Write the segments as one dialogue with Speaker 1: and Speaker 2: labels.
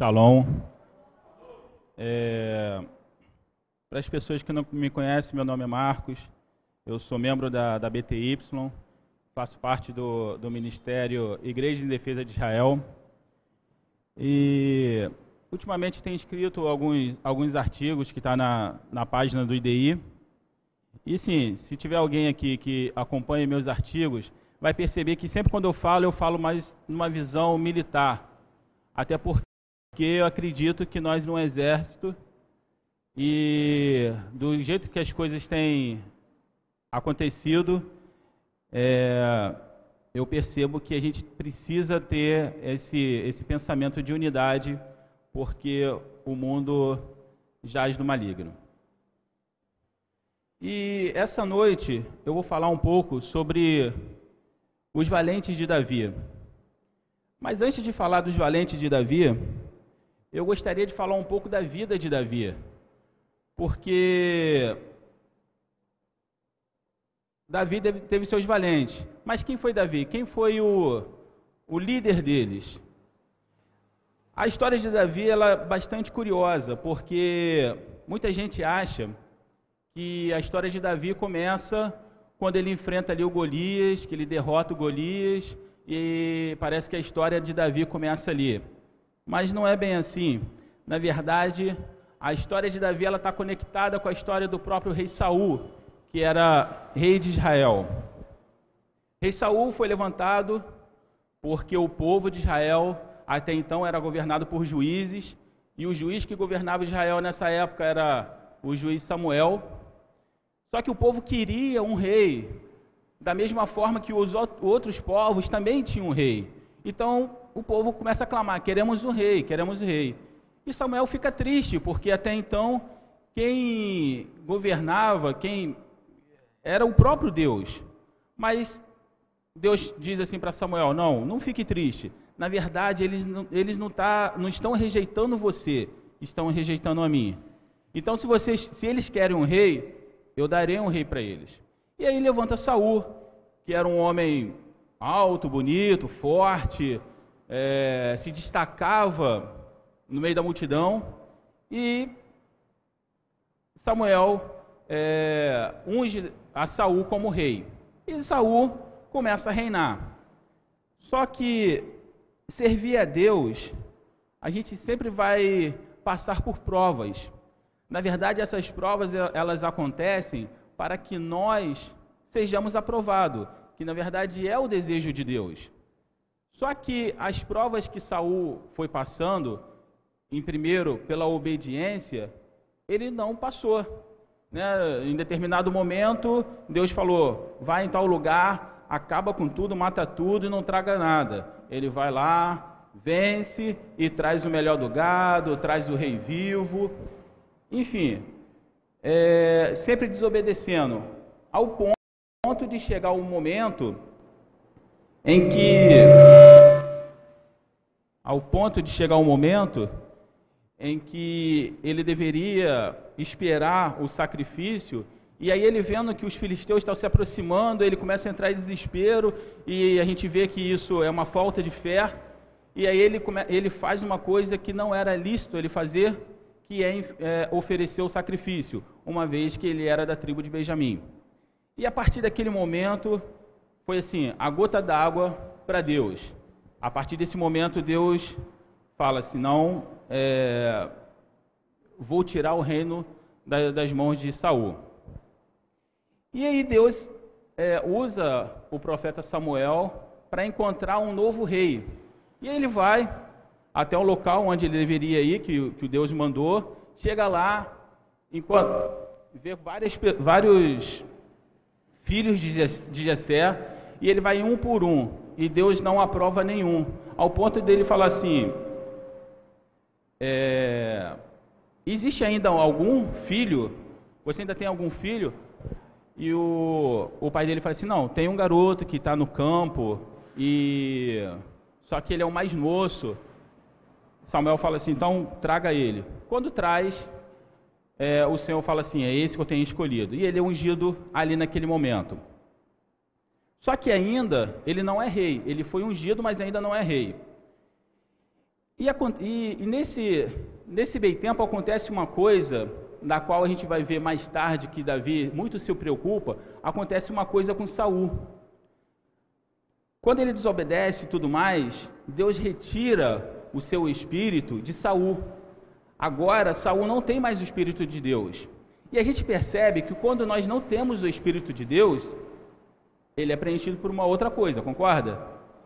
Speaker 1: Shalom. É, Para as pessoas que não me conhecem, meu nome é Marcos, eu sou membro da, da BTY, faço parte do, do Ministério Igreja em Defesa de Israel. E ultimamente tenho escrito alguns, alguns artigos que estão tá na, na página do IDI. E sim, se tiver alguém aqui que acompanhe meus artigos, vai perceber que sempre quando eu falo, eu falo mais numa visão militar. Até porque porque eu acredito que nós no exército e do jeito que as coisas têm acontecido, é, eu percebo que a gente precisa ter esse, esse pensamento de unidade, porque o mundo jaz no maligno. E essa noite eu vou falar um pouco sobre os valentes de Davi. Mas antes de falar dos valentes de Davi, eu gostaria de falar um pouco da vida de Davi, porque Davi teve seus valentes, mas quem foi Davi? Quem foi o, o líder deles? A história de Davi ela é bastante curiosa, porque muita gente acha que a história de Davi começa quando ele enfrenta ali o Golias, que ele derrota o Golias, e parece que a história de Davi começa ali. Mas não é bem assim. Na verdade, a história de Davi ela está conectada com a história do próprio rei Saul, que era rei de Israel. Rei Saul foi levantado porque o povo de Israel até então era governado por juízes e o juiz que governava Israel nessa época era o juiz Samuel. Só que o povo queria um rei, da mesma forma que os outros povos também tinham um rei. Então, o povo começa a clamar: queremos o rei, queremos o rei. E Samuel fica triste, porque até então quem governava, quem era o próprio Deus. Mas Deus diz assim para Samuel: não, não fique triste. Na verdade, eles, não, eles não, tá, não estão rejeitando você, estão rejeitando a mim. Então, se, vocês, se eles querem um rei, eu darei um rei para eles. E aí levanta Saul, que era um homem alto, bonito, forte, é, se destacava no meio da multidão e Samuel é, unge a Saul como rei. E Saul começa a reinar. Só que servir a Deus, a gente sempre vai passar por provas. Na verdade, essas provas elas acontecem para que nós sejamos aprovados, que na verdade é o desejo de Deus. Só que as provas que Saul foi passando, em primeiro pela obediência, ele não passou. Né? Em determinado momento, Deus falou: vai em tal lugar, acaba com tudo, mata tudo e não traga nada. Ele vai lá, vence e traz o melhor do gado, traz o rei vivo. Enfim, é, sempre desobedecendo, ao ponto de chegar o um momento em que ao ponto de chegar um momento em que ele deveria esperar o sacrifício, e aí ele vendo que os filisteus estão se aproximando, ele começa a entrar em desespero, e a gente vê que isso é uma falta de fé, e aí ele, ele faz uma coisa que não era lícito ele fazer, que é, é oferecer o sacrifício, uma vez que ele era da tribo de Benjamim. E a partir daquele momento, foi assim, a gota d'água para Deus. A partir desse momento, Deus fala assim: não, é, vou tirar o reino das mãos de Saul. E aí Deus é, usa o profeta Samuel para encontrar um novo rei. E aí ele vai até o local onde ele deveria ir, que, que Deus mandou, chega lá, vê várias, vários filhos de Jessé, e ele vai um por um, e Deus não aprova nenhum, ao ponto dele falar assim: é, existe ainda algum filho? Você ainda tem algum filho? E o, o pai dele fala assim: não, tem um garoto que está no campo e só que ele é o mais moço. Samuel fala assim: então traga ele. Quando traz, é, o Senhor fala assim: é esse que eu tenho escolhido. E ele é ungido ali naquele momento. Só que ainda ele não é rei. Ele foi ungido, mas ainda não é rei. E, e, e nesse, nesse meio tempo acontece uma coisa da qual a gente vai ver mais tarde que Davi muito se preocupa, acontece uma coisa com Saul. Quando ele desobedece e tudo mais, Deus retira o seu espírito de Saul. Agora Saul não tem mais o espírito de Deus. E a gente percebe que quando nós não temos o espírito de Deus, ele é preenchido por uma outra coisa, concorda?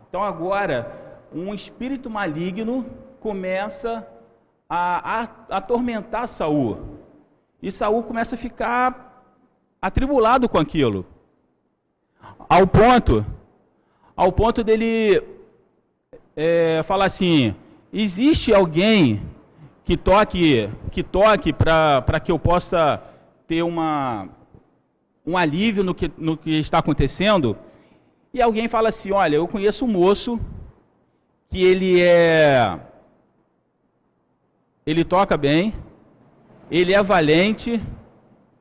Speaker 1: Então agora um espírito maligno começa a, a, atormentar Saul. E Saul começa a ficar atribulado com aquilo. Ao ponto, ao ponto dele é, falar assim: existe alguém que toque, que toque para que eu possa ter uma, um alívio no que, no que está acontecendo? E alguém fala assim: olha, eu conheço um moço que ele é, ele toca bem, ele é valente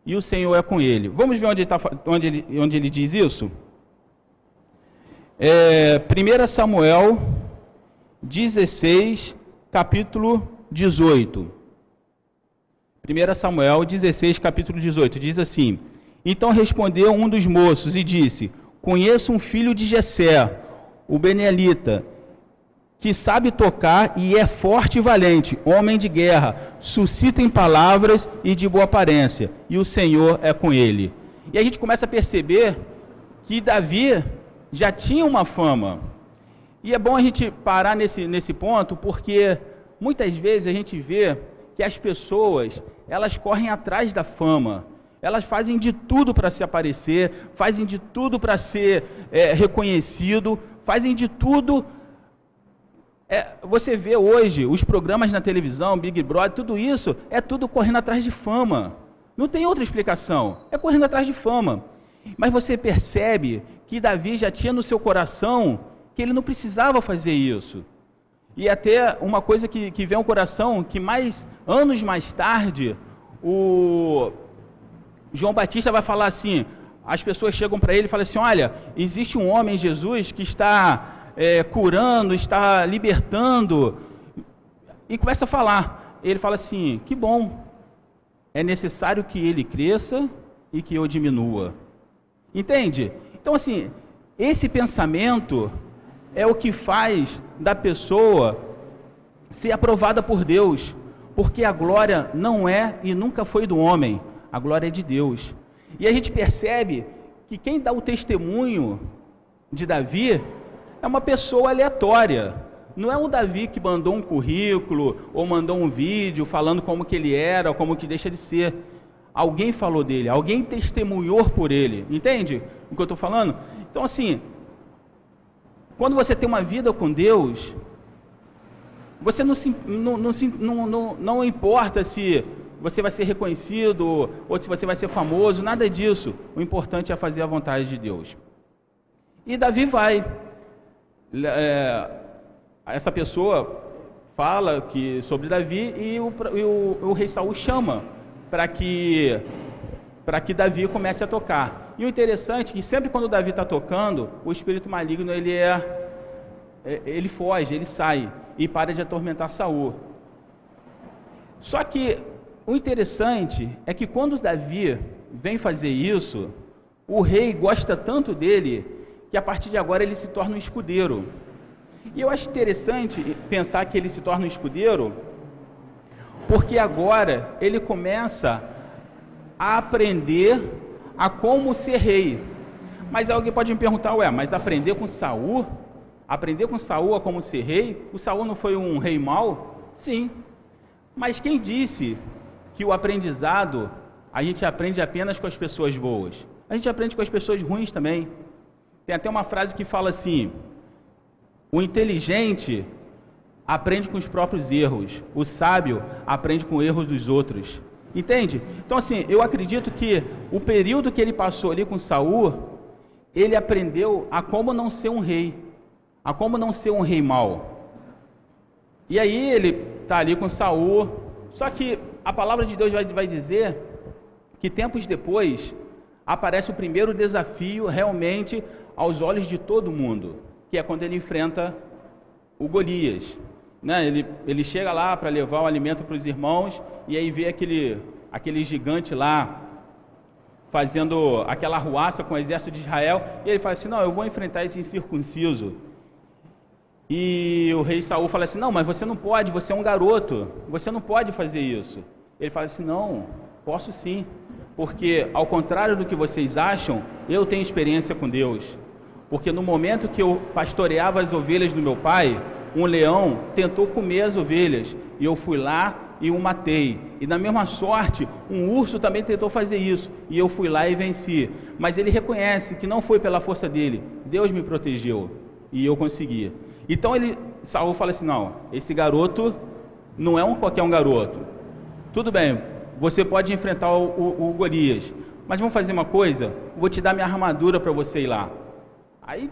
Speaker 1: e o Senhor é com ele. Vamos ver onde, tá, onde, ele, onde ele diz isso? É, 1 Samuel 16, capítulo 18. 1 Samuel 16, capítulo 18, diz assim: Então respondeu um dos moços e disse: Conheço um filho de Jessé, o Benelita, que sabe tocar e é forte e valente, homem de guerra, suscita em palavras e de boa aparência, e o Senhor é com ele. E a gente começa a perceber que Davi já tinha uma fama. E é bom a gente parar nesse, nesse ponto, porque muitas vezes a gente vê que as pessoas, elas correm atrás da fama, elas fazem de tudo para se aparecer, fazem de tudo para ser é, reconhecido, fazem de tudo é, você vê hoje os programas na televisão, Big Brother, tudo isso é tudo correndo atrás de fama. Não tem outra explicação. É correndo atrás de fama. Mas você percebe que Davi já tinha no seu coração que ele não precisava fazer isso. E até uma coisa que, que vem ao coração, que mais anos mais tarde, o João Batista vai falar assim: as pessoas chegam para ele e falam assim: olha, existe um homem, Jesus, que está é, curando, está libertando. E começa a falar. Ele fala assim: que bom, é necessário que ele cresça e que eu diminua. Entende? Então, assim, esse pensamento é o que faz da pessoa ser aprovada por Deus, porque a glória não é e nunca foi do homem, a glória é de Deus. E a gente percebe que quem dá o testemunho de Davi é uma pessoa aleatória. Não é um Davi que mandou um currículo ou mandou um vídeo falando como que ele era como que deixa de ser. Alguém falou dele, alguém testemunhou por ele. Entende o que eu estou falando? Então, assim, quando você tem uma vida com Deus, você não, se, não, não, não, não importa se você vai ser reconhecido ou se você vai ser famoso, nada disso. O importante é fazer a vontade de Deus. E Davi vai é, essa pessoa fala que sobre Davi e o, e o, o rei Saul chama para que para que Davi comece a tocar. E o interessante é que sempre quando Davi está tocando, o espírito maligno ele é, é ele foge, ele sai e para de atormentar Saul. Só que o interessante é que quando Davi vem fazer isso, o rei gosta tanto dele que a partir de agora ele se torna um escudeiro. E eu acho interessante pensar que ele se torna um escudeiro, porque agora ele começa a aprender a como ser rei. Mas alguém pode me perguntar, ué, mas aprender com Saul? Aprender com Saul a como ser rei? O Saul não foi um rei mau? Sim. Mas quem disse que o aprendizado a gente aprende apenas com as pessoas boas? A gente aprende com as pessoas ruins também. Tem até uma frase que fala assim: o inteligente aprende com os próprios erros, o sábio aprende com erros dos outros. Entende? Então assim, eu acredito que o período que ele passou ali com Saul, ele aprendeu a como não ser um rei, a como não ser um rei mau. E aí ele está ali com Saul, só que a palavra de Deus vai, vai dizer que tempos depois aparece o primeiro desafio realmente aos olhos de todo mundo, que é quando ele enfrenta o Golias. né, ele, ele chega lá para levar o alimento para os irmãos e aí vê aquele, aquele gigante lá fazendo aquela arruaça com o exército de Israel e ele fala assim: Não, eu vou enfrentar esse incircunciso. E o rei Saul fala assim: Não, mas você não pode, você é um garoto, você não pode fazer isso. Ele fala assim: Não, posso sim, porque ao contrário do que vocês acham, eu tenho experiência com Deus. Porque no momento que eu pastoreava as ovelhas do meu pai, um leão tentou comer as ovelhas e eu fui lá e o matei. E na mesma sorte, um urso também tentou fazer isso e eu fui lá e venci. Mas ele reconhece que não foi pela força dele, Deus me protegeu e eu consegui. Então ele, Saul fala assim: não, esse garoto não é um qualquer um garoto. Tudo bem, você pode enfrentar o, o, o Golias, mas vamos fazer uma coisa: vou te dar minha armadura para você ir lá. Aí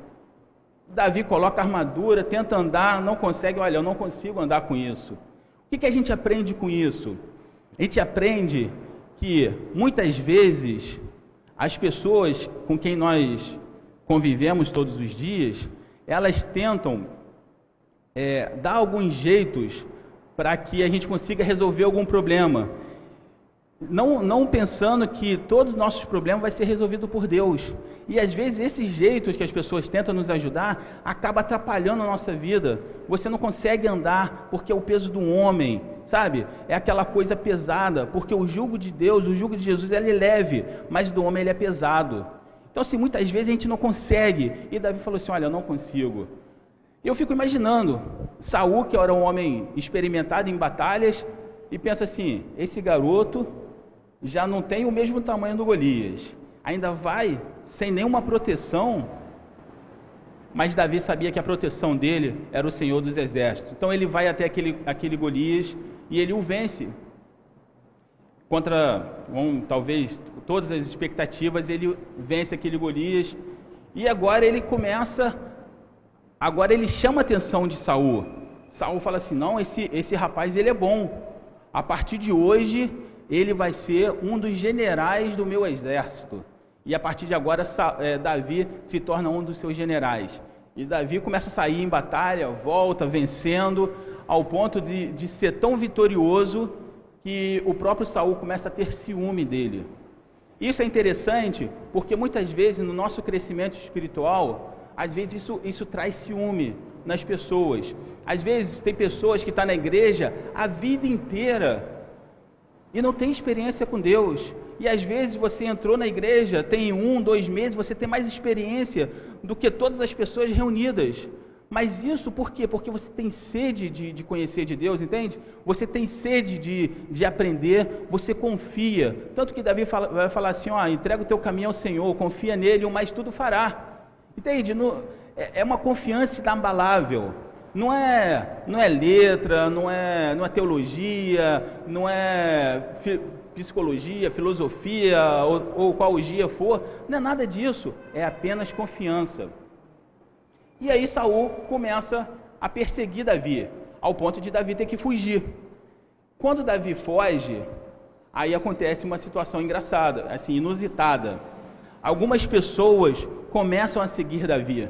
Speaker 1: Davi coloca a armadura, tenta andar, não consegue, olha, eu não consigo andar com isso. O que, que a gente aprende com isso? A gente aprende que muitas vezes as pessoas com quem nós convivemos todos os dias, elas tentam é, dar alguns jeitos para que a gente consiga resolver algum problema não, não pensando que todos os nossos problemas vai ser resolvido por Deus. E às vezes esses jeitos que as pessoas tentam nos ajudar acaba atrapalhando a nossa vida. Você não consegue andar porque é o peso do homem, sabe? É aquela coisa pesada, porque o jugo de Deus, o jugo de Jesus, ele é leve, mas do homem ele é pesado. Então, assim, muitas vezes a gente não consegue. E Davi falou assim: Olha, eu não consigo. Eu fico imaginando Saul, que era um homem experimentado em batalhas, e pensa assim: esse garoto já não tem o mesmo tamanho do Golias. Ainda vai sem nenhuma proteção. Mas Davi sabia que a proteção dele era o Senhor dos Exércitos. Então ele vai até aquele, aquele Golias e ele o vence. Contra, bom, talvez, todas as expectativas, ele vence aquele Golias. E agora ele começa, agora ele chama a atenção de Saul. Saul fala assim: não, esse, esse rapaz ele é bom. A partir de hoje ele vai ser um dos generais do meu exército. E a partir de agora, é, Davi se torna um dos seus generais. E Davi começa a sair em batalha, volta, vencendo, ao ponto de, de ser tão vitorioso que o próprio Saul começa a ter ciúme dele. Isso é interessante porque muitas vezes no nosso crescimento espiritual, às vezes isso, isso traz ciúme nas pessoas. Às vezes tem pessoas que estão tá na igreja a vida inteira e não tem experiência com Deus. E às vezes você entrou na igreja, tem um, dois meses, você tem mais experiência do que todas as pessoas reunidas. Mas isso por quê? Porque você tem sede de, de conhecer de Deus, entende? Você tem sede de, de aprender, você confia. Tanto que Davi fala, vai falar assim: ó, entrega o teu caminho ao Senhor, confia nele, o mais tudo fará. Entende? No, é, é uma confiança inabalável. Não é, não é letra, não é, não é teologia, não é fi, psicologia, filosofia ou, ou qual dia for, não é nada disso, é apenas confiança. E aí Saul começa a perseguir Davi, ao ponto de Davi ter que fugir. Quando Davi foge, aí acontece uma situação engraçada, assim, inusitada. Algumas pessoas começam a seguir Davi.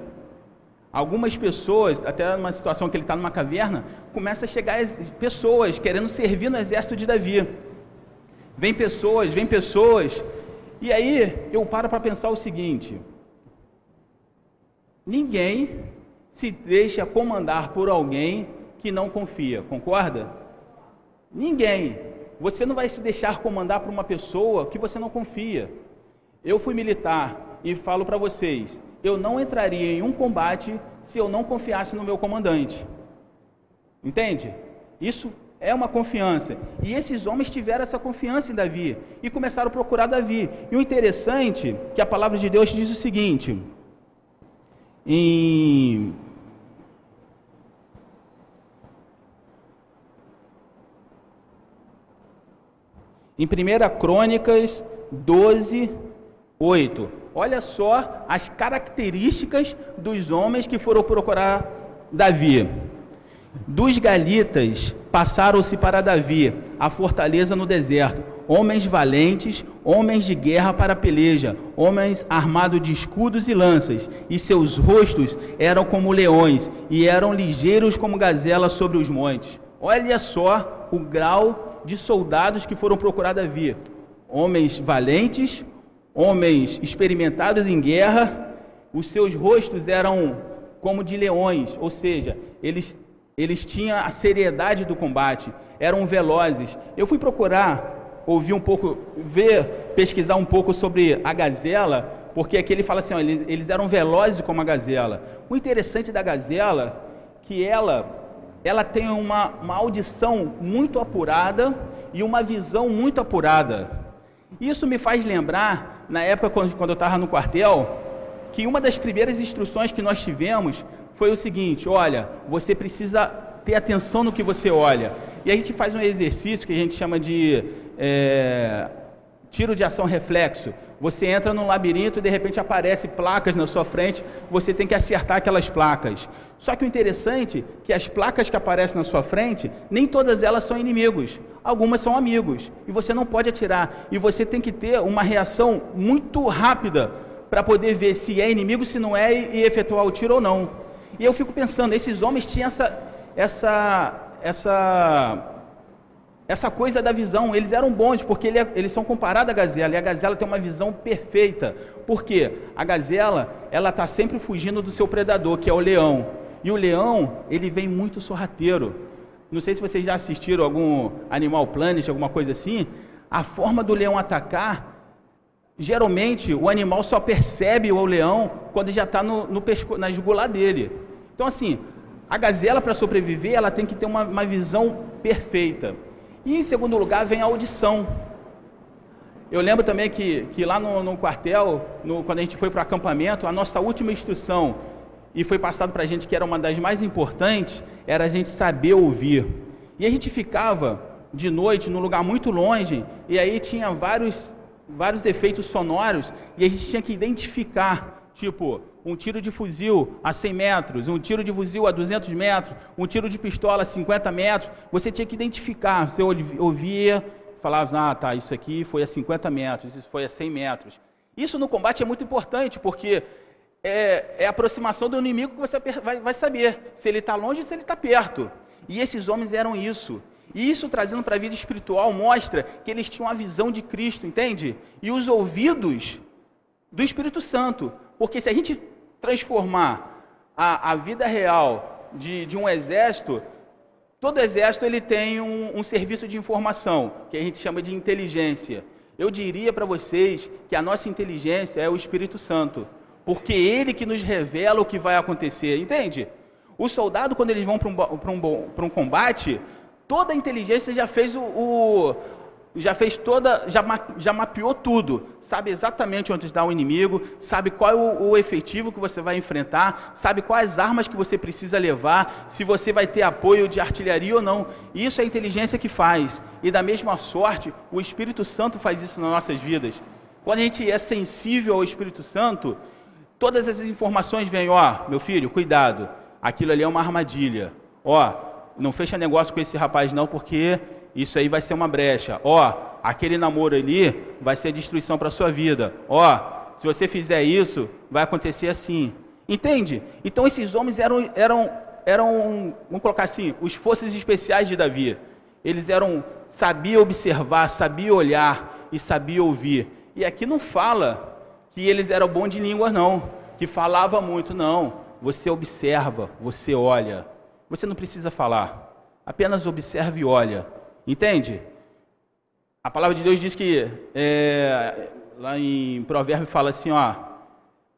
Speaker 1: Algumas pessoas, até numa situação que ele está numa caverna, começa a chegar pessoas querendo servir no exército de Davi. Vem pessoas, vem pessoas. E aí eu paro para pensar o seguinte: ninguém se deixa comandar por alguém que não confia, concorda? Ninguém. Você não vai se deixar comandar por uma pessoa que você não confia. Eu fui militar e falo para vocês, eu não entraria em um combate se eu não confiasse no meu comandante. Entende? Isso é uma confiança. E esses homens tiveram essa confiança em Davi e começaram a procurar Davi. E o interessante é que a palavra de Deus diz o seguinte: em Em 1 Crônicas 12, 8. Olha só as características dos homens que foram procurar Davi. Dos galitas passaram-se para Davi, a fortaleza no deserto, homens valentes, homens de guerra para peleja, homens armados de escudos e lanças, e seus rostos eram como leões, e eram ligeiros como gazelas sobre os montes. Olha só o grau de soldados que foram procurar Davi. Homens valentes, homens experimentados em guerra, os seus rostos eram como de leões, ou seja, eles, eles tinham a seriedade do combate, eram velozes. Eu fui procurar, ouvir um pouco, ver, pesquisar um pouco sobre a gazela, porque aqui ele fala assim, ó, eles, eles eram velozes como a gazela. O interessante da gazela, que ela, ela tem uma, uma audição muito apurada e uma visão muito apurada. Isso me faz lembrar, na época quando, quando eu estava no quartel, que uma das primeiras instruções que nós tivemos foi o seguinte: olha, você precisa ter atenção no que você olha. E a gente faz um exercício que a gente chama de é, tiro de ação reflexo. Você entra num labirinto e de repente aparecem placas na sua frente, você tem que acertar aquelas placas. Só que o interessante é que as placas que aparecem na sua frente, nem todas elas são inimigos. Algumas são amigos. E você não pode atirar. E você tem que ter uma reação muito rápida para poder ver se é inimigo, se não é, e efetuar o tiro ou não. E eu fico pensando, esses homens tinham essa, essa, essa, essa coisa da visão, eles eram bons, porque ele, é, eles são comparados à gazela, e a gazela tem uma visão perfeita. Por quê? A gazela, ela está sempre fugindo do seu predador, que é o leão. E o leão, ele vem muito sorrateiro. Não sei se vocês já assistiram algum Animal Planet, alguma coisa assim. A forma do leão atacar Geralmente, o animal só percebe o leão quando já está no, no pesco, na jugular dele. Então, assim, a gazela, para sobreviver, ela tem que ter uma, uma, visão perfeita. E, em segundo lugar, vem a audição. Eu lembro também que, que lá no, no quartel, no, quando a gente foi para o acampamento, a nossa última instrução, e foi passado para a gente que era uma das mais importantes, era a gente saber ouvir. E a gente ficava de noite num lugar muito longe, e aí tinha vários vários efeitos sonoros e a gente tinha que identificar, tipo, um tiro de fuzil a 100 metros, um tiro de fuzil a 200 metros, um tiro de pistola a 50 metros. Você tinha que identificar. Você ouvia, falava, ah, tá, isso aqui foi a 50 metros, isso foi a 100 metros. Isso no combate é muito importante, porque é, é a aproximação do inimigo que você vai, vai saber se ele está longe ou se ele está perto. E esses homens eram isso. E isso trazendo para a vida espiritual mostra que eles tinham a visão de Cristo, entende? E os ouvidos do Espírito Santo. Porque se a gente transformar a, a vida real de, de um exército, todo exército ele tem um, um serviço de informação, que a gente chama de inteligência. Eu diria para vocês que a nossa inteligência é o Espírito Santo, porque ele que nos revela o que vai acontecer, entende? O soldado, quando eles vão para um, um, um combate, toda a inteligência já fez o, o já fez toda, já, já mapeou tudo, sabe exatamente onde está o inimigo, sabe qual é o, o, efetivo que você vai enfrentar, sabe quais armas que você precisa levar, se você vai ter apoio de artilharia ou não. Isso é a inteligência que faz. E da mesma sorte, o Espírito Santo faz isso nas nossas vidas. Quando a gente é sensível ao Espírito Santo, todas essas informações vêm, ó, meu filho, cuidado, aquilo ali é uma armadilha. Ó, não fecha negócio com esse rapaz não, porque isso aí vai ser uma brecha. Ó, aquele namoro ali vai ser destruição para sua vida. Ó, se você fizer isso, vai acontecer assim. Entende? Então esses homens eram, eram, eram, vamos colocar assim, os forças especiais de Davi. Eles eram, sabiam observar, sabiam olhar e sabiam ouvir. E aqui não fala que eles eram bons de língua, não. Que falava muito, não. Você observa, você olha. Você não precisa falar, apenas observe e olha. Entende? A palavra de Deus diz que, é, lá em Provérbio fala assim, ó,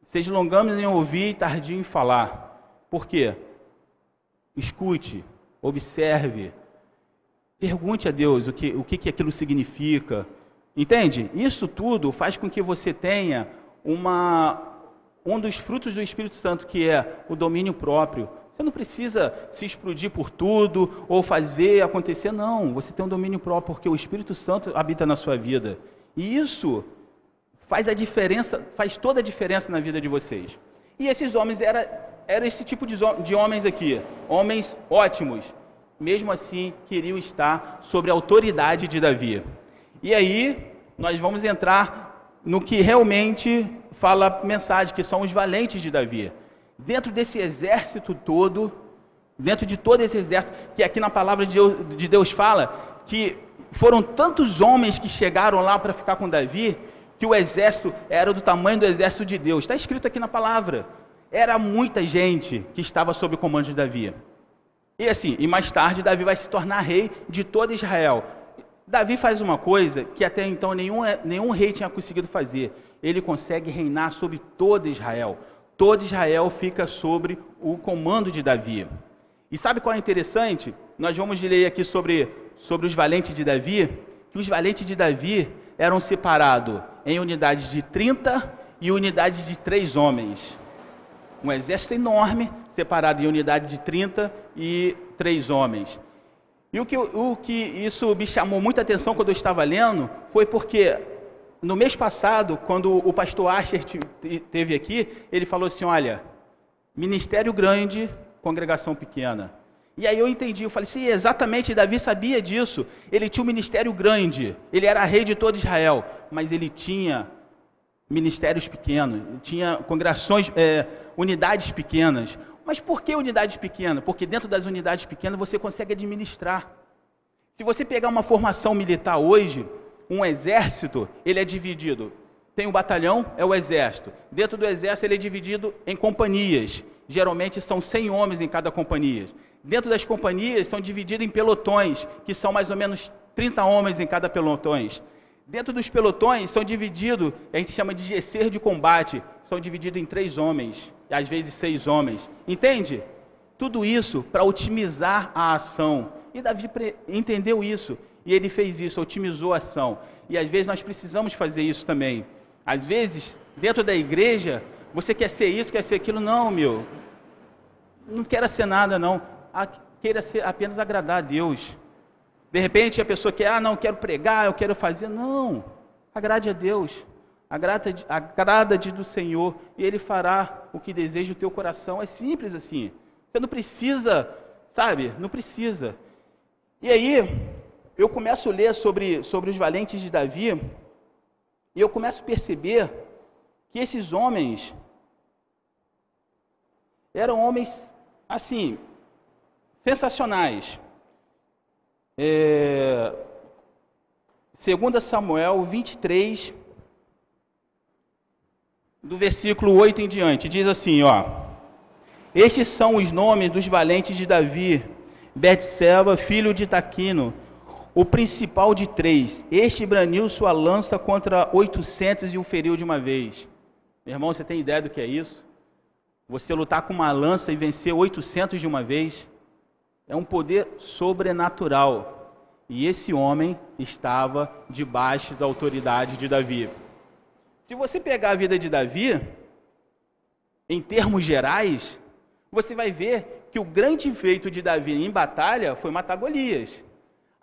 Speaker 1: seja longamos em ouvir e tardio em falar. Por quê? Escute, observe, pergunte a Deus o que, o que, que aquilo significa. Entende? Isso tudo faz com que você tenha uma, um dos frutos do Espírito Santo, que é o domínio próprio. Você não precisa se explodir por tudo ou fazer acontecer, não. Você tem um domínio próprio porque o Espírito Santo habita na sua vida. E isso faz a diferença, faz toda a diferença na vida de vocês. E esses homens era, era esse tipo de, de homens aqui, homens ótimos, mesmo assim queriam estar sobre a autoridade de Davi. E aí nós vamos entrar no que realmente fala a mensagem, que são os valentes de Davi. Dentro desse exército todo, dentro de todo esse exército, que aqui na palavra de Deus, de Deus fala que foram tantos homens que chegaram lá para ficar com Davi, que o exército era do tamanho do exército de Deus. Está escrito aqui na palavra. Era muita gente que estava sob o comando de Davi. E assim, e mais tarde Davi vai se tornar rei de todo Israel. Davi faz uma coisa que até então nenhum, nenhum rei tinha conseguido fazer. Ele consegue reinar sobre todo Israel. Todo Israel fica sobre o comando de Davi. E sabe qual é interessante? Nós vamos ler aqui sobre, sobre os valentes de Davi, que os valentes de Davi eram separados em unidades de 30 e unidades de três homens um exército enorme, separado em unidade de 30 e três homens. E o que, o que isso me chamou muita atenção quando eu estava lendo foi porque no mês passado, quando o pastor Asher teve aqui, ele falou assim: olha, ministério grande, congregação pequena. E aí eu entendi, eu falei, sim, exatamente, Davi sabia disso. Ele tinha um ministério grande, ele era rei de todo Israel, mas ele tinha ministérios pequenos, tinha congregações, é, unidades pequenas. Mas por que unidades pequenas? Porque dentro das unidades pequenas você consegue administrar. Se você pegar uma formação militar hoje, um exército, ele é dividido. Tem um batalhão, é o exército. Dentro do exército ele é dividido em companhias. Geralmente são 100 homens em cada companhia. Dentro das companhias são divididos em pelotões, que são mais ou menos 30 homens em cada pelotões. Dentro dos pelotões são divididos, a gente chama de GC de combate, são divididos em três homens, e às vezes seis homens. Entende? Tudo isso para otimizar a ação. E Davi entendeu isso, e ele fez isso, otimizou a ação. E às vezes nós precisamos fazer isso também. Às vezes, dentro da igreja, você quer ser isso, quer ser aquilo. Não, meu. Não queira ser nada, não. Queira ser, apenas agradar a Deus. De repente a pessoa quer, ah, não, quero pregar, eu quero fazer. Não, agrade a Deus. Agrada-te agrada do Senhor e Ele fará o que deseja o teu coração. É simples assim. Você não precisa, sabe? Não precisa. E aí, eu começo a ler sobre, sobre os valentes de Davi e eu começo a perceber que esses homens eram homens, assim, sensacionais. É, 2 Samuel 23, do versículo 8 em diante, diz assim, ó: Estes são os nomes dos valentes de Davi, Betseba, filho de Taquino, o principal de três. Este braniu sua lança contra oitocentos e o feriu de uma vez. Meu irmão, você tem ideia do que é isso? Você lutar com uma lança e vencer oitocentos de uma vez? É um poder sobrenatural. E esse homem estava debaixo da autoridade de Davi. Se você pegar a vida de Davi, em termos gerais, você vai ver que o grande feito de Davi em batalha foi matar Golias.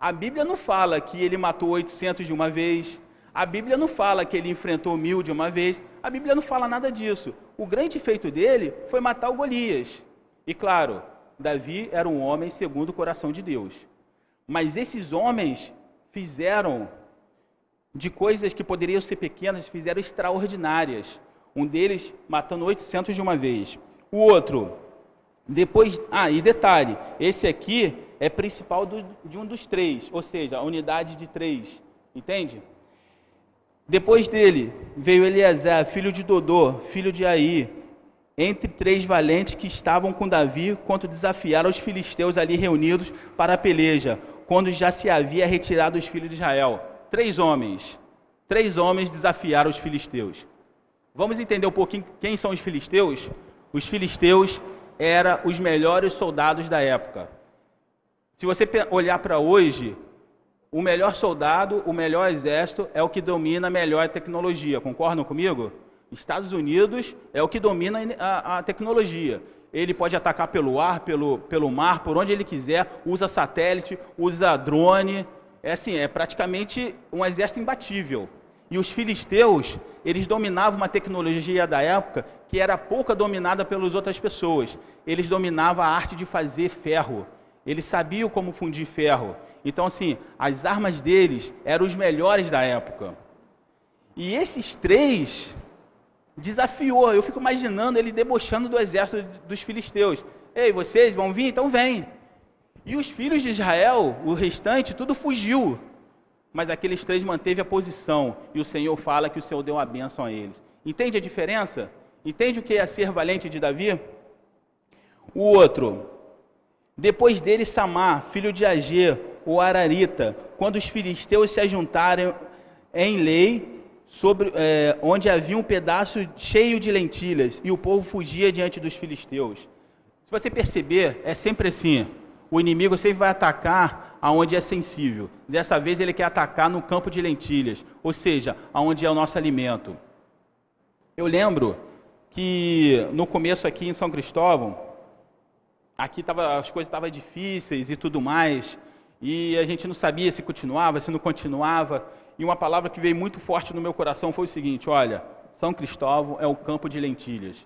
Speaker 1: A Bíblia não fala que ele matou 800 de uma vez. A Bíblia não fala que ele enfrentou mil de uma vez. A Bíblia não fala nada disso. O grande feito dele foi matar o Golias. E claro, Davi era um homem segundo o coração de Deus. Mas esses homens fizeram de coisas que poderiam ser pequenas, fizeram extraordinárias. Um deles matando 800 de uma vez. O outro, depois. Ah, e detalhe: esse aqui é principal do, de um dos três, ou seja, a unidade de três. Entende? Depois dele veio Eliezer, filho de Dodô, filho de Aí, entre três valentes que estavam com Davi, quando desafiaram os filisteus ali reunidos para a peleja, quando já se havia retirado os filhos de Israel três homens. Três homens desafiaram os filisteus. Vamos entender um pouquinho quem são os filisteus? Os filisteus eram os melhores soldados da época. Se você olhar para hoje, o melhor soldado, o melhor exército é o que domina a melhor tecnologia. Concordam comigo? Estados Unidos é o que domina a, a, tecnologia. Ele pode atacar pelo ar, pelo, pelo mar, por onde ele quiser, usa satélite, usa drone, é assim, é praticamente um exército imbatível. E os filisteus, eles dominavam uma tecnologia da época que era pouca dominada pelas outras pessoas. Eles dominavam a arte de fazer ferro. Eles sabiam como fundir ferro. Então, assim, as armas deles eram os melhores da época. E esses três desafiou. Eu fico imaginando ele debochando do exército dos filisteus. Ei, vocês vão vir? Então vem. E os filhos de Israel, o restante, tudo fugiu. Mas aqueles três manteve a posição. E o Senhor fala que o Senhor deu uma bênção a eles. Entende a diferença? Entende o que é ser valente de Davi? O outro, depois dele, Samar, filho de Agê, o Ararita, quando os filisteus se ajuntaram em lei, sobre, é, onde havia um pedaço cheio de lentilhas, e o povo fugia diante dos filisteus. Se você perceber, é sempre assim: o inimigo sempre vai atacar aonde é sensível. Dessa vez ele quer atacar no campo de lentilhas, ou seja, aonde é o nosso alimento. Eu lembro que no começo aqui em São Cristóvão, aqui tava, as coisas estavam difíceis e tudo mais, e a gente não sabia se continuava, se não continuava. E uma palavra que veio muito forte no meu coração foi o seguinte: olha, São Cristóvão é o campo de lentilhas.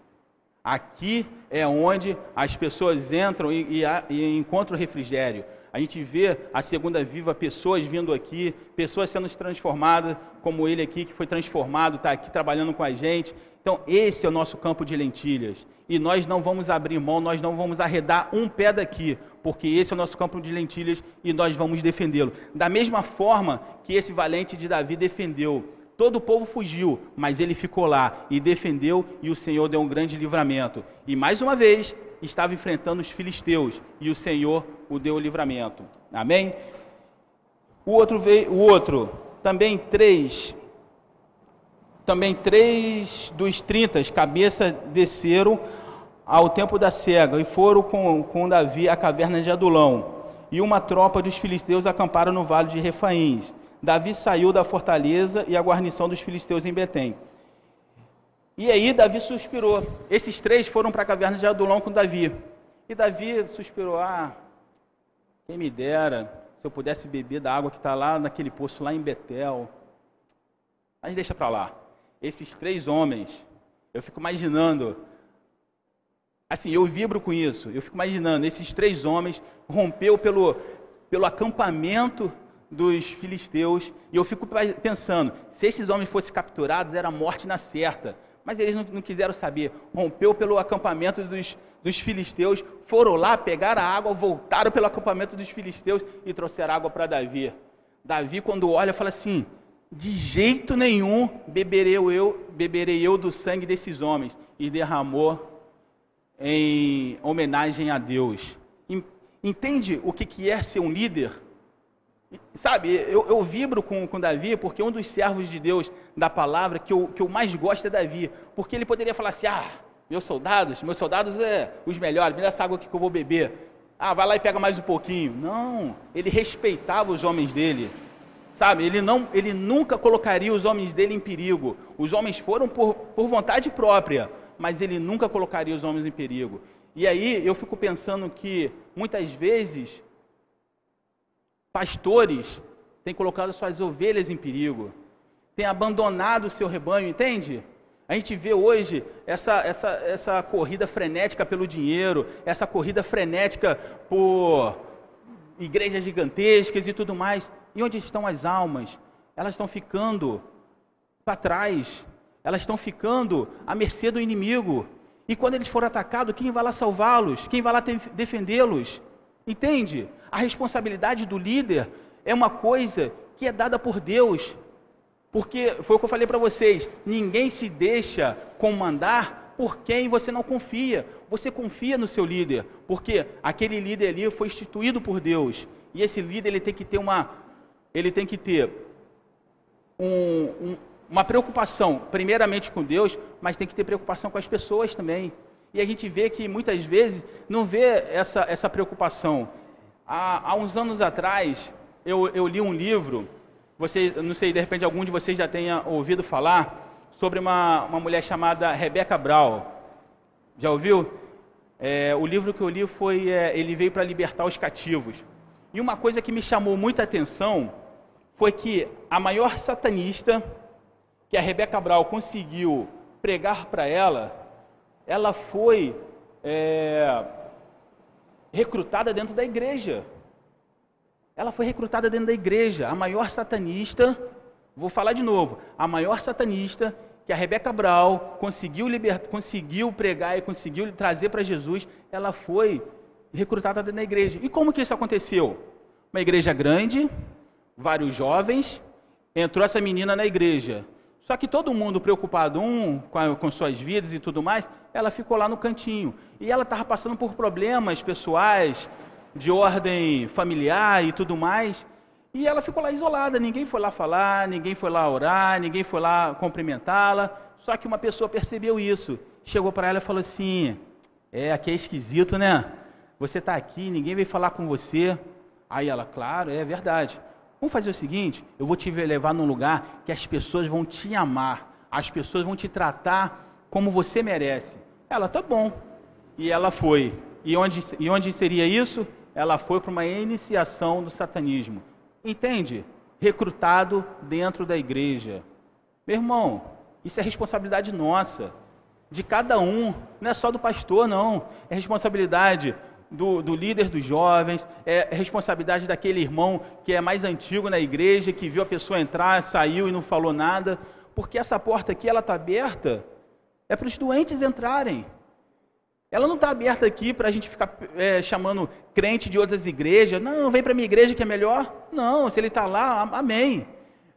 Speaker 1: Aqui é onde as pessoas entram e, e, e encontram refrigério. A gente vê a Segunda Viva, pessoas vindo aqui, pessoas sendo transformadas, como ele aqui que foi transformado, está aqui trabalhando com a gente. Então, esse é o nosso campo de lentilhas. E nós não vamos abrir mão, nós não vamos arredar um pé daqui, porque esse é o nosso campo de lentilhas e nós vamos defendê-lo. Da mesma forma que esse valente de Davi defendeu. Todo o povo fugiu, mas ele ficou lá e defendeu, e o Senhor deu um grande livramento. E mais uma vez, estava enfrentando os filisteus, e o Senhor o deu o livramento. Amém? O outro veio, o outro, também três também três dos trinta cabeças desceram ao tempo da cega e foram com, com Davi à caverna de Adulão. E uma tropa dos filisteus acamparam no vale de Refaíns. Davi saiu da fortaleza e a guarnição dos filisteus em Betém. E aí Davi suspirou. Esses três foram para a caverna de Adulão com Davi. E Davi suspirou: Ah, quem me dera se eu pudesse beber da água que está lá naquele poço lá em Betel. Mas deixa para lá esses três homens, eu fico imaginando, assim, eu vibro com isso, eu fico imaginando, esses três homens rompeu pelo, pelo acampamento dos filisteus, e eu fico pensando, se esses homens fossem capturados, era morte na certa, mas eles não, não quiseram saber, rompeu pelo acampamento dos, dos filisteus, foram lá, pegaram a água, voltaram pelo acampamento dos filisteus e trouxeram água para Davi. Davi, quando olha, fala assim: de jeito nenhum beberei eu, beberei eu do sangue desses homens. E derramou em homenagem a Deus. Entende o que é ser um líder? Sabe, eu, eu vibro com, com Davi porque um dos servos de Deus da palavra que eu, que eu mais gosto é Davi. Porque ele poderia falar assim: ah, meus soldados, meus soldados é os melhores, me dá essa água que eu vou beber. Ah, vai lá e pega mais um pouquinho. Não, ele respeitava os homens dele. Sabe, ele, não, ele nunca colocaria os homens dele em perigo. Os homens foram por, por vontade própria, mas ele nunca colocaria os homens em perigo. E aí eu fico pensando que muitas vezes pastores têm colocado suas ovelhas em perigo, têm abandonado o seu rebanho, entende? A gente vê hoje essa, essa, essa corrida frenética pelo dinheiro, essa corrida frenética por igrejas gigantescas e tudo mais. E onde estão as almas? Elas estão ficando para trás. Elas estão ficando à mercê do inimigo. E quando eles forem atacados, quem vai lá salvá-los? Quem vai lá defendê-los? Entende? A responsabilidade do líder é uma coisa que é dada por Deus. Porque foi o que eu falei para vocês: ninguém se deixa comandar por quem você não confia. Você confia no seu líder, porque aquele líder ali foi instituído por Deus. E esse líder ele tem que ter uma, ele tem que ter um, um, uma preocupação, primeiramente com Deus, mas tem que ter preocupação com as pessoas também. E a gente vê que muitas vezes não vê essa, essa preocupação. Há, há uns anos atrás, eu, eu li um livro, você, não sei, de repente algum de vocês já tenha ouvido falar, sobre uma, uma mulher chamada Rebecca Brown. Já ouviu? É, o livro que eu li foi é, Ele Veio para Libertar os Cativos. E uma coisa que me chamou muita atenção foi que a maior satanista que a Rebeca Brau conseguiu pregar para ela, ela foi é, recrutada dentro da igreja. Ela foi recrutada dentro da igreja, a maior satanista, vou falar de novo, a maior satanista que a Rebeca Brau conseguiu, conseguiu pregar e conseguiu trazer para Jesus, ela foi recrutada dentro da igreja. E como que isso aconteceu? Uma igreja grande, vários jovens, entrou essa menina na igreja. Só que todo mundo preocupado, um com, a, com suas vidas e tudo mais, ela ficou lá no cantinho. E ela estava passando por problemas pessoais, de ordem familiar e tudo mais. E ela ficou lá isolada, ninguém foi lá falar, ninguém foi lá orar, ninguém foi lá cumprimentá-la. Só que uma pessoa percebeu isso. Chegou para ela e falou assim: É, aqui é esquisito, né? Você está aqui, ninguém veio falar com você. Aí ela, claro, é verdade. Vamos fazer o seguinte: eu vou te levar num lugar que as pessoas vão te amar, as pessoas vão te tratar como você merece. Ela, tá bom. E ela foi. E onde, e onde seria isso? Ela foi para uma iniciação do satanismo. Entende? Recrutado dentro da igreja. Meu irmão, isso é responsabilidade nossa, de cada um, não é só do pastor, não. É responsabilidade do, do, líder dos jovens, é responsabilidade daquele irmão que é mais antigo na igreja, que viu a pessoa entrar, saiu e não falou nada, porque essa porta aqui ela está aberta, é para os doentes entrarem. Ela não está aberta aqui para a gente ficar é, chamando crente de outras igrejas. Não, vem para minha igreja que é melhor. Não, se ele está lá, amém.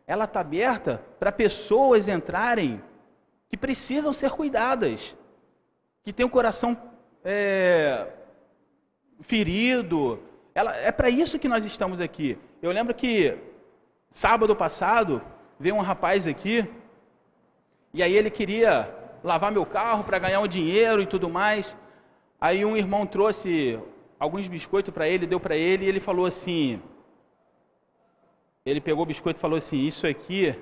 Speaker 1: Ela está aberta para pessoas entrarem que precisam ser cuidadas, que têm o coração é, ferido. Ela, é para isso que nós estamos aqui. Eu lembro que sábado passado veio um rapaz aqui e aí ele queria lavar meu carro para ganhar um dinheiro e tudo mais. Aí um irmão trouxe alguns biscoitos para ele, deu para ele e ele falou assim: ele pegou o biscoito e falou assim: Isso aqui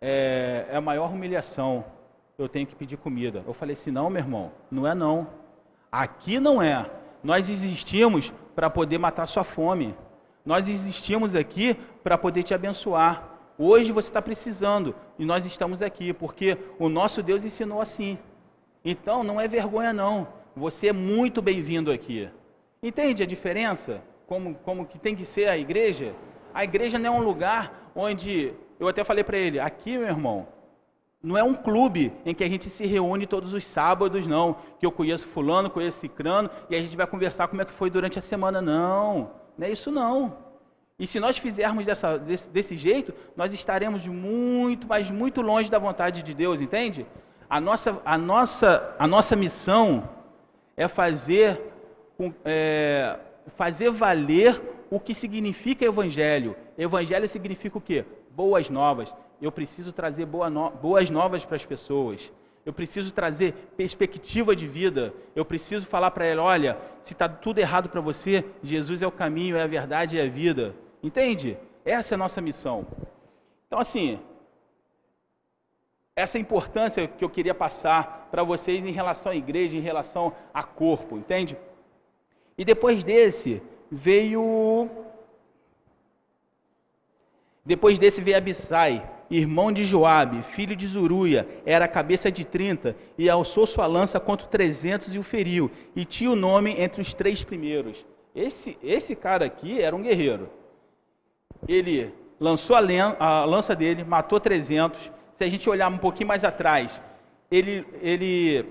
Speaker 1: é, é a maior humilhação. Eu tenho que pedir comida. Eu falei assim: Não, meu irmão, não é não. Aqui não é. Nós existimos para poder matar sua fome. Nós existimos aqui para poder te abençoar. Hoje você está precisando e nós estamos aqui porque o nosso Deus ensinou assim. Então não é vergonha não. Você é muito bem-vindo aqui. Entende a diferença? Como, como que tem que ser a igreja? A igreja não é um lugar onde eu até falei para ele, aqui, meu irmão, não é um clube em que a gente se reúne todos os sábados, não. Que eu conheço fulano, conheço cicrano, e a gente vai conversar como é que foi durante a semana. Não, não é isso não. E se nós fizermos dessa, desse, desse jeito, nós estaremos muito, mas muito longe da vontade de Deus, entende? A nossa, a nossa, a nossa missão é fazer, é, fazer valer o que significa evangelho. Evangelho significa o quê? Boas novas eu preciso trazer boa no... boas novas para as pessoas. Eu preciso trazer perspectiva de vida. Eu preciso falar para ela: olha, se está tudo errado para você, Jesus é o caminho, é a verdade é a vida. Entende? Essa é a nossa missão. Então, assim, essa importância que eu queria passar para vocês em relação à igreja, em relação a corpo, entende? E depois desse veio. Depois desse veio Abissai irmão de Joabe, filho de Zuruia, era a cabeça de trinta, e alçou sua lança contra trezentos e o feriu, e tinha o nome entre os três primeiros. Esse, esse cara aqui era um guerreiro. Ele lançou a, a lança dele, matou trezentos. Se a gente olhar um pouquinho mais atrás, ele, ele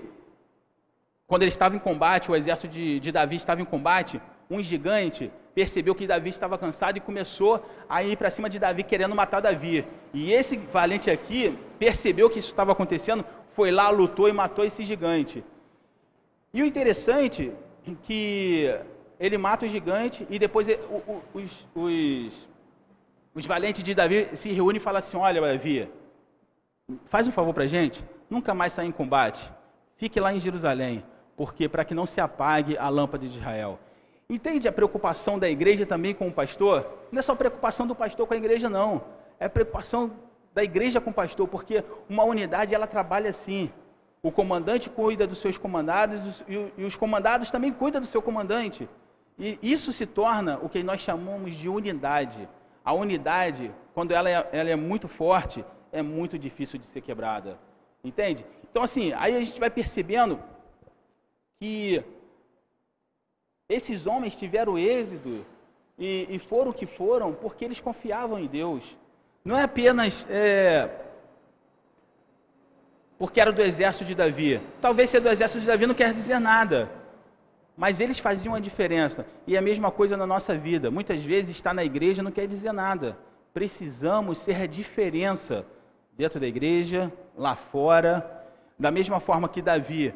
Speaker 1: quando ele estava em combate, o exército de, de Davi estava em combate, um gigante percebeu que Davi estava cansado e começou a ir para cima de Davi querendo matar Davi. E esse valente aqui percebeu que isso estava acontecendo, foi lá, lutou e matou esse gigante. E o interessante é que ele mata o gigante e depois os, os, os valentes de Davi se reúnem e falam assim: Olha, Davi, faz um favor para gente, nunca mais sair em combate, fique lá em Jerusalém, porque para que não se apague a lâmpada de Israel. Entende a preocupação da igreja também com o pastor? Não é só preocupação do pastor com a igreja, não. É preocupação da igreja com o pastor, porque uma unidade ela trabalha assim. O comandante cuida dos seus comandados e os comandados também cuidam do seu comandante. E isso se torna o que nós chamamos de unidade. A unidade, quando ela é, ela é muito forte, é muito difícil de ser quebrada. Entende? Então, assim, aí a gente vai percebendo que esses homens tiveram êxito e, e foram o que foram porque eles confiavam em Deus. Não é apenas é, porque era do exército de Davi. Talvez ser do exército de Davi não quer dizer nada. Mas eles faziam a diferença. E a mesma coisa na nossa vida. Muitas vezes estar na igreja não quer dizer nada. Precisamos ser a diferença dentro da igreja, lá fora. Da mesma forma que Davi,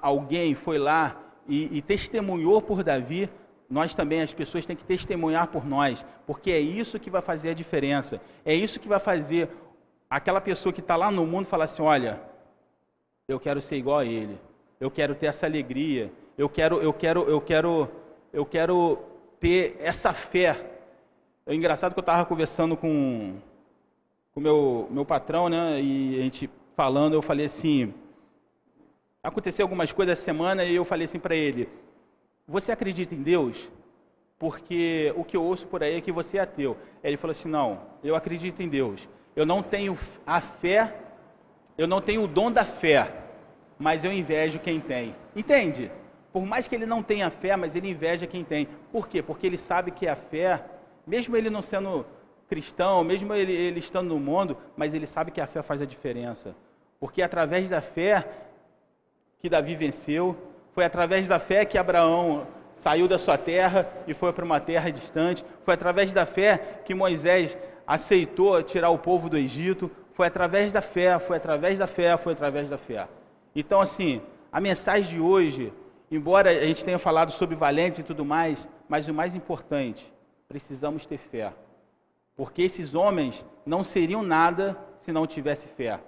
Speaker 1: alguém foi lá e, e testemunhou por Davi, nós também, as pessoas têm que testemunhar por nós, porque é isso que vai fazer a diferença. É isso que vai fazer aquela pessoa que está lá no mundo falar assim: olha, eu quero ser igual a ele, eu quero ter essa alegria, eu quero, eu quero, eu quero, eu quero ter essa fé. É engraçado que eu estava conversando com o meu, meu patrão, né? E a gente falando, eu falei assim, aconteceu algumas coisas essa semana e eu falei assim para ele: Você acredita em Deus? Porque o que eu ouço por aí é que você é ateu. Ele falou assim: Não, eu acredito em Deus. Eu não tenho a fé, eu não tenho o dom da fé, mas eu invejo quem tem. Entende? Por mais que ele não tenha fé, mas ele inveja quem tem. Por quê? Porque ele sabe que a fé, mesmo ele não sendo cristão, mesmo ele, ele estando no mundo, mas ele sabe que a fé faz a diferença. Porque através da fé que Davi venceu, foi através da fé que Abraão saiu da sua terra e foi para uma terra distante, foi através da fé que Moisés aceitou tirar o povo do Egito, foi através da fé, foi através da fé, foi através da fé. Então, assim, a mensagem de hoje, embora a gente tenha falado sobre valentes e tudo mais, mas o mais importante, precisamos ter fé. Porque esses homens não seriam nada se não tivesse fé.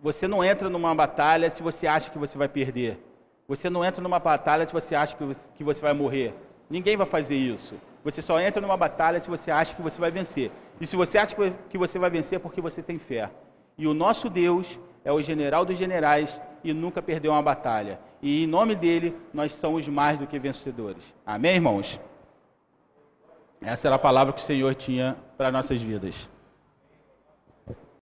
Speaker 1: Você não entra numa batalha se você acha que você vai perder. Você não entra numa batalha se você acha que você, vai morrer. Ninguém vai fazer isso. Você só entra numa batalha se você acha que você vai vencer. E se você acha que você vai vencer é porque você tem fé. E o nosso Deus é o general dos generais e nunca perdeu uma batalha. E em nome dele, nós somos mais do que vencedores. Amém, irmãos? Essa era a palavra que o Senhor tinha para nossas vidas.